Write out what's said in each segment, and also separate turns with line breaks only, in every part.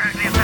Right,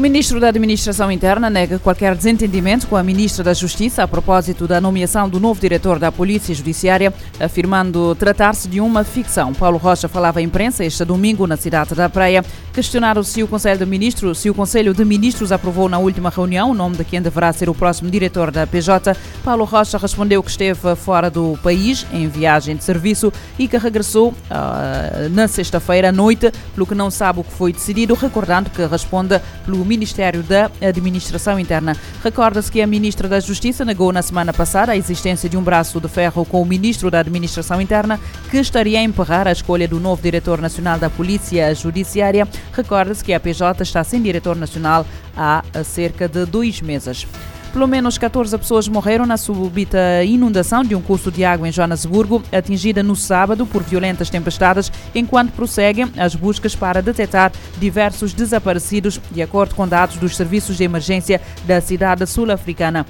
ministro da Administração Interna nega qualquer desentendimento com a ministra da Justiça a propósito da nomeação do novo diretor da Polícia Judiciária, afirmando tratar-se de uma ficção. Paulo Rocha falava à imprensa este domingo na cidade da Praia. Questionaram se o Conselho de Ministros, se o Conselho de Ministros aprovou na última reunião o nome de quem deverá ser o próximo diretor da PJ. Paulo Rocha respondeu que esteve fora do país em viagem de serviço e que regressou uh, na sexta-feira à noite, pelo que não sabe o que foi decidido, recordando que responde pelo Ministério da Administração Interna. Recorda-se que a Ministra da Justiça negou na semana passada a existência de um braço de ferro com o Ministro da Administração Interna, que estaria a emperrar a escolha do novo Diretor Nacional da Polícia Judiciária. Recorda-se que a PJ está sem Diretor Nacional há cerca de dois meses. Pelo menos 14 pessoas morreram na súbita inundação de um curso de água em Joanesburgo, atingida no sábado por violentas tempestades, enquanto prosseguem as buscas para detectar diversos desaparecidos, de acordo com dados dos serviços de emergência da cidade sul-africana.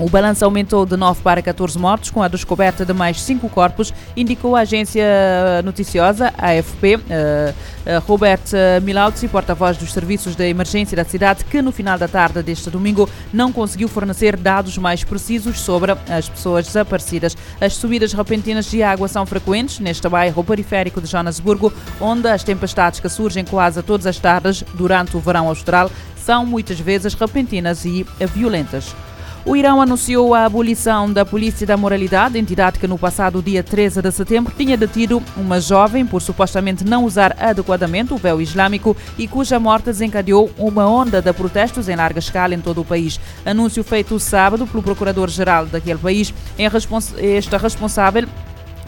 O balanço aumentou de 9 para 14 mortos, com a descoberta de mais 5 corpos, indicou a agência noticiosa AFP. Uh, uh, Robert Milautzi, porta-voz dos serviços de emergência da cidade, que no final da tarde deste domingo não conseguiu fornecer dados mais precisos sobre as pessoas desaparecidas. As subidas repentinas de água são frequentes neste bairro periférico de Joanesburgo, onde as tempestades que surgem quase todas as tardes durante o verão austral são muitas vezes repentinas e violentas. O Irão anunciou a abolição da Polícia da Moralidade, entidade que no passado dia 13 de setembro tinha detido uma jovem por supostamente não usar adequadamente o véu islâmico e cuja morte desencadeou uma onda de protestos em larga escala em todo o país. Anúncio feito sábado pelo Procurador-Geral daquele país. Este responsável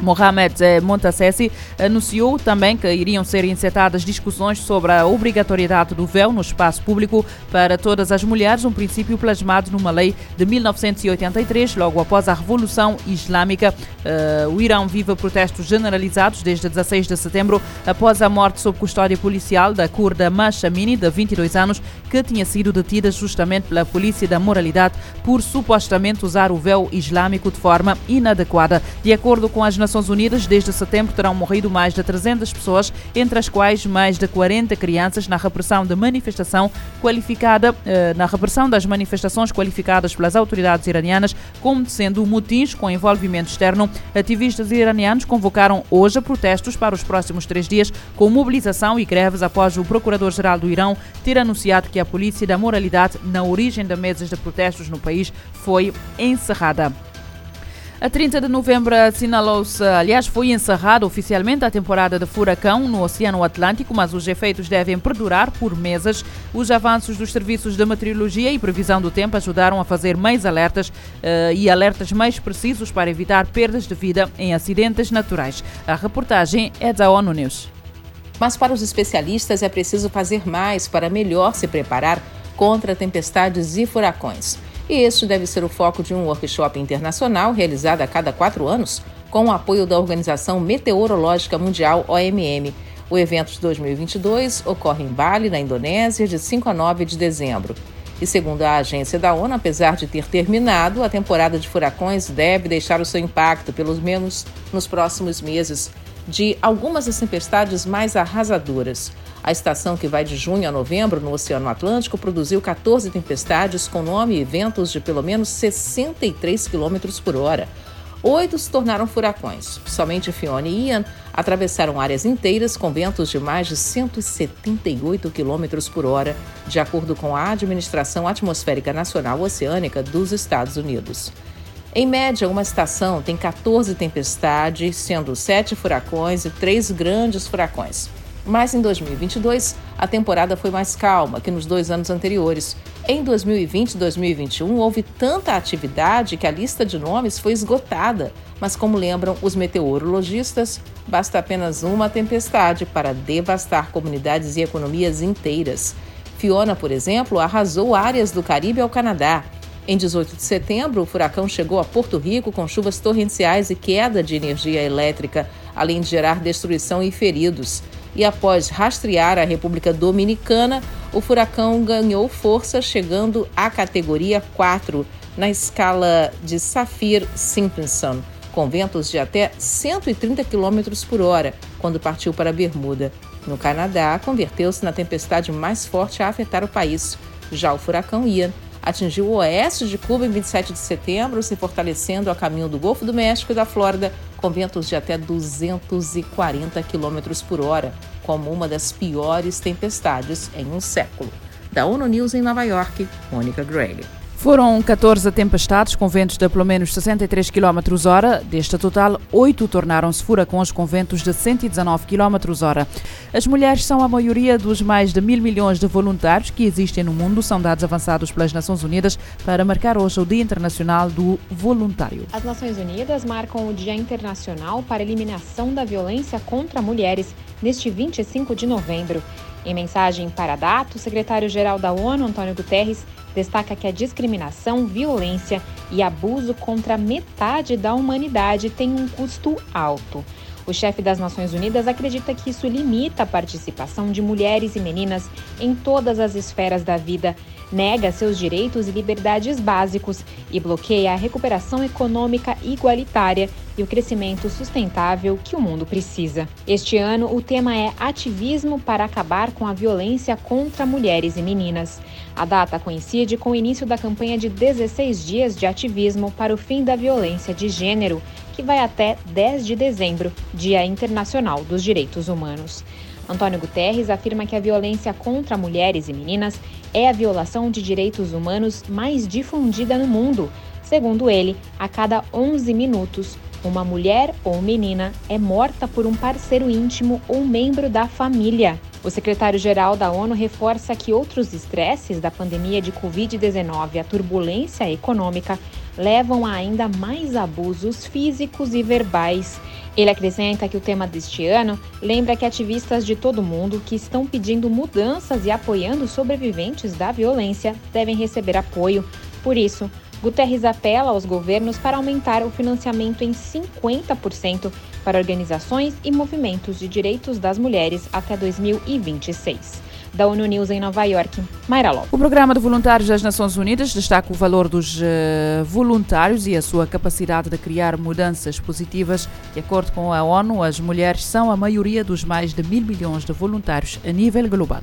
Mohamed eh, Montassessi anunciou também que iriam ser incitadas discussões sobre a obrigatoriedade do véu no espaço público para todas as mulheres, um princípio plasmado numa lei de 1983, logo após a Revolução Islâmica. Eh, o Irão vive protestos generalizados desde 16 de setembro, após a morte sob custódia policial da curda Masha Mini, de 22 anos, que tinha sido detida justamente pela Polícia da Moralidade por supostamente usar o véu islâmico de forma inadequada. De acordo com as Nações Unidas, desde setembro terão morrido mais de 300 pessoas, entre as quais mais de 40 crianças, na repressão de manifestação qualificada, eh, na repressão das manifestações qualificadas pelas autoridades iranianas como sendo motins com envolvimento externo. Ativistas iranianos convocaram hoje protestos para os próximos três dias, com mobilização e greves após o Procurador-Geral do Irão ter anunciado que a polícia da moralidade na origem de mesas de protestos no país foi encerrada. A 30 de novembro assinalou-se, aliás, foi encerrada oficialmente a temporada de furacão no Oceano Atlântico, mas os efeitos devem perdurar por meses. Os avanços dos serviços de meteorologia e previsão do tempo ajudaram a fazer mais alertas uh, e alertas mais precisos para evitar perdas de vida em acidentes naturais. A reportagem é da ONU News.
Mas para os especialistas é preciso fazer mais para melhor se preparar contra tempestades e furacões. E este deve ser o foco de um workshop internacional realizado a cada quatro anos, com o apoio da Organização Meteorológica Mundial OMM. O evento de 2022 ocorre em Bali, na Indonésia, de 5 a 9 de dezembro. E segundo a agência da ONU, apesar de ter terminado, a temporada de furacões deve deixar o seu impacto, pelo menos nos próximos meses, de algumas das tempestades mais arrasadoras. A estação, que vai de junho a novembro no Oceano Atlântico, produziu 14 tempestades com nome e ventos de pelo menos 63 km por hora. Oito se tornaram furacões. Somente Fiona e Ian atravessaram áreas inteiras com ventos de mais de 178 km por hora, de acordo com a Administração Atmosférica Nacional Oceânica dos Estados Unidos. Em média, uma estação tem 14 tempestades, sendo sete furacões e três grandes furacões. Mas em 2022, a temporada foi mais calma que nos dois anos anteriores. Em 2020 e 2021, houve tanta atividade que a lista de nomes foi esgotada. Mas, como lembram os meteorologistas, basta apenas uma tempestade para devastar comunidades e economias inteiras. Fiona, por exemplo, arrasou áreas do Caribe ao Canadá. Em 18 de setembro, o furacão chegou a Porto Rico com chuvas torrenciais e queda de energia elétrica, além de gerar destruição e feridos. E após rastrear a República Dominicana, o furacão ganhou força, chegando à categoria 4 na escala de Saffir-Simpson, com ventos de até 130 km por hora, quando partiu para Bermuda. No Canadá, converteu-se na tempestade mais forte a afetar o país. Já o furacão Ian atingiu o oeste de Cuba em 27 de setembro, se fortalecendo a caminho do Golfo do México e da Flórida, com ventos de até 240 km por hora, como uma das piores tempestades em um século. Da ONU News em Nova York, Mônica Gregg.
Foram 14 tempestades com ventos de pelo menos 63 km hora. Deste total, 8 tornaram-se furacões com ventos de 119 km hora. As mulheres são a maioria dos mais de mil milhões de voluntários que existem no mundo, são dados avançados pelas Nações Unidas para marcar hoje o Dia Internacional do Voluntário.
As Nações Unidas marcam o Dia Internacional para a Eliminação da Violência contra Mulheres neste 25 de novembro. Em mensagem para a data, o secretário-geral da ONU, Antônio Guterres, destaca que a discriminação, violência e abuso contra metade da humanidade tem um custo alto. O chefe das Nações Unidas acredita que isso limita a participação de mulheres e meninas em todas as esferas da vida, nega seus direitos e liberdades básicos e bloqueia a recuperação econômica igualitária e o crescimento sustentável que o mundo precisa. Este ano, o tema é Ativismo para acabar com a violência contra mulheres e meninas. A data coincide com o início da campanha de 16 dias de ativismo para o fim da violência de gênero, que vai até 10 de dezembro, Dia Internacional dos Direitos Humanos. Antônio Guterres afirma que a violência contra mulheres e meninas é a violação de direitos humanos mais difundida no mundo. Segundo ele, a cada 11 minutos, uma mulher ou menina é morta por um parceiro íntimo ou membro da família. O secretário-geral da ONU reforça que outros estresses da pandemia de Covid-19 e a turbulência econômica levam a ainda mais abusos físicos e verbais. Ele acrescenta que o tema deste ano lembra que ativistas de todo mundo que estão pedindo mudanças e apoiando sobreviventes da violência devem receber apoio. Por isso, Guterres apela aos governos para aumentar o financiamento em 50% para organizações e movimentos de direitos das mulheres até 2026 da ONU News em Nova York. Mayra Lopes.
O Programa de Voluntários das Nações Unidas destaca o valor dos uh, voluntários e a sua capacidade de criar mudanças positivas. De acordo com a ONU, as mulheres são a maioria dos mais de mil milhões de voluntários a nível global.